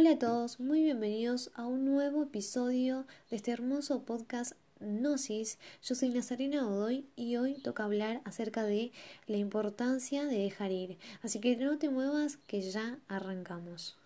Hola a todos, muy bienvenidos a un nuevo episodio de este hermoso podcast Gnosis. Yo soy Nazarena Godoy y hoy toca hablar acerca de la importancia de dejar ir. Así que no te muevas que ya arrancamos.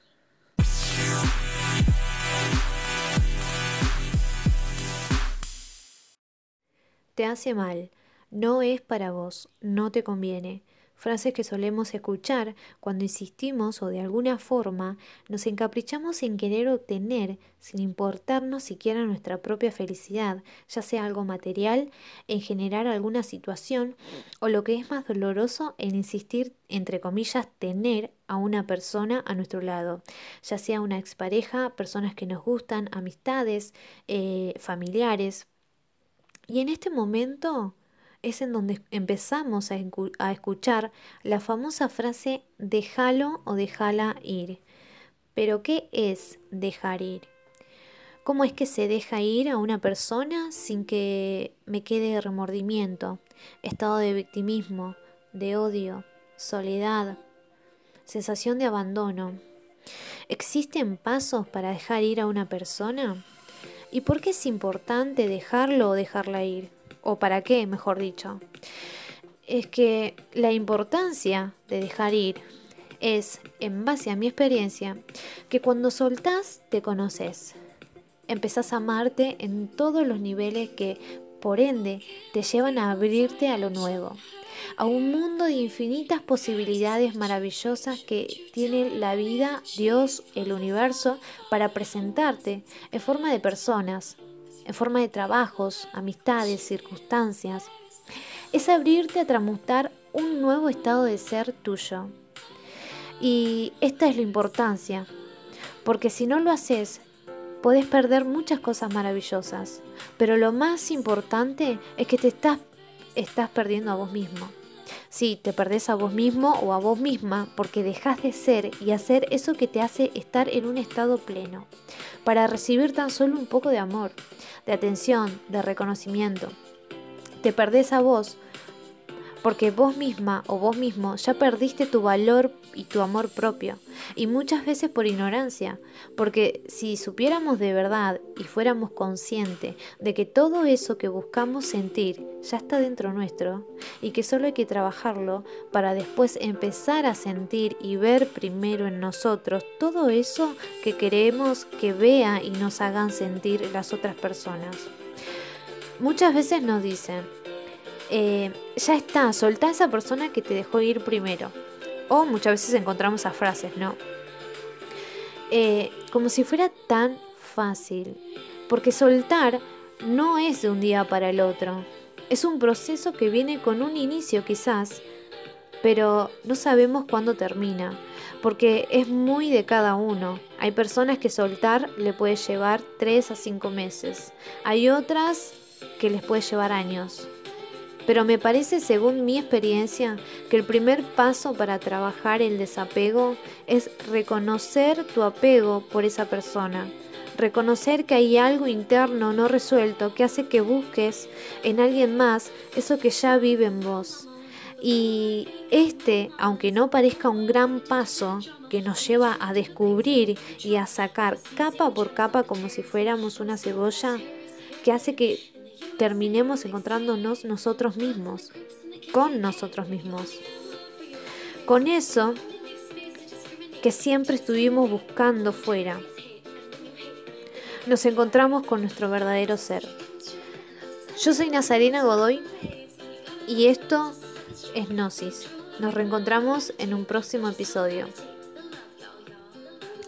Te hace mal, no es para vos, no te conviene frases que solemos escuchar cuando insistimos o de alguna forma nos encaprichamos en querer obtener sin importarnos siquiera nuestra propia felicidad, ya sea algo material, en generar alguna situación o lo que es más doloroso en insistir, entre comillas, tener a una persona a nuestro lado, ya sea una expareja, personas que nos gustan, amistades, eh, familiares. Y en este momento es en donde empezamos a, escuchar la famosa frase déjalo o déjala ir. Pero ¿qué es dejar ir? ¿Cómo es que se deja ir a una persona sin que me quede remordimiento, estado de victimismo, de odio, soledad, sensación de abandono? ¿Existen pasos para dejar ir a una persona? ¿Y por qué es importante dejarlo o dejarla ir? O para qué, mejor dicho, es que la importancia de dejar ir es, en base a mi experiencia, que cuando soltás te conoces, empezás a amarte en todos los niveles que, por ende, te llevan a abrirte a lo nuevo, a un mundo de infinitas posibilidades maravillosas que tiene la vida, Dios, el universo, para presentarte en forma de personas, en forma de trabajos, amistades, circunstancias. Es abrirte a transmutar un nuevo estado de ser tuyo. Y esta es la importancia, porque si no lo haces, podés perder muchas cosas maravillosas, pero lo más importante es que te estás, estás perdiendo a vos mismo. Sí, te perdés a vos mismo o a vos misma porque dejas de ser y hacer eso que te hace estar en un estado pleno, para recibir tan solo un poco de amor, de atención, de reconocimiento. Te perdés a vos porque vos misma o vos mismo ya perdiste tu valor y tu amor propio, y muchas veces por ignorancia, porque si supiéramos de verdad y fuéramos conscientes de que todo eso que buscamos sentir ya está dentro nuestro, y que solo hay que trabajarlo para después empezar a sentir y ver primero en nosotros todo eso que queremos que vea y nos hagan sentir las otras personas. Muchas veces nos dicen, eh, ya está, soltá a esa persona que te dejó ir primero. O muchas veces encontramos esas frases, ¿no? Eh, como si fuera tan fácil. Porque soltar no es de un día para el otro. Es un proceso que viene con un inicio quizás, pero no sabemos cuándo termina, porque es muy de cada uno. Hay personas que soltar le puede llevar 3 a 5 meses. Hay otras que les puede llevar años. Pero me parece, según mi experiencia, que el primer paso para trabajar el desapego es reconocer tu apego por esa persona. Reconocer que hay algo interno no resuelto que hace que busques en alguien más eso que ya vive en vos. Y este, aunque no parezca un gran paso que nos lleva a descubrir y a sacar capa por capa como si fuéramos una cebolla, que hace que terminemos encontrándonos nosotros mismos, con nosotros mismos. Con eso que siempre estuvimos buscando fuera, nos encontramos con nuestro verdadero ser. Yo soy Nazarena Godoy y esto es Gnosis. Nos reencontramos en un próximo episodio.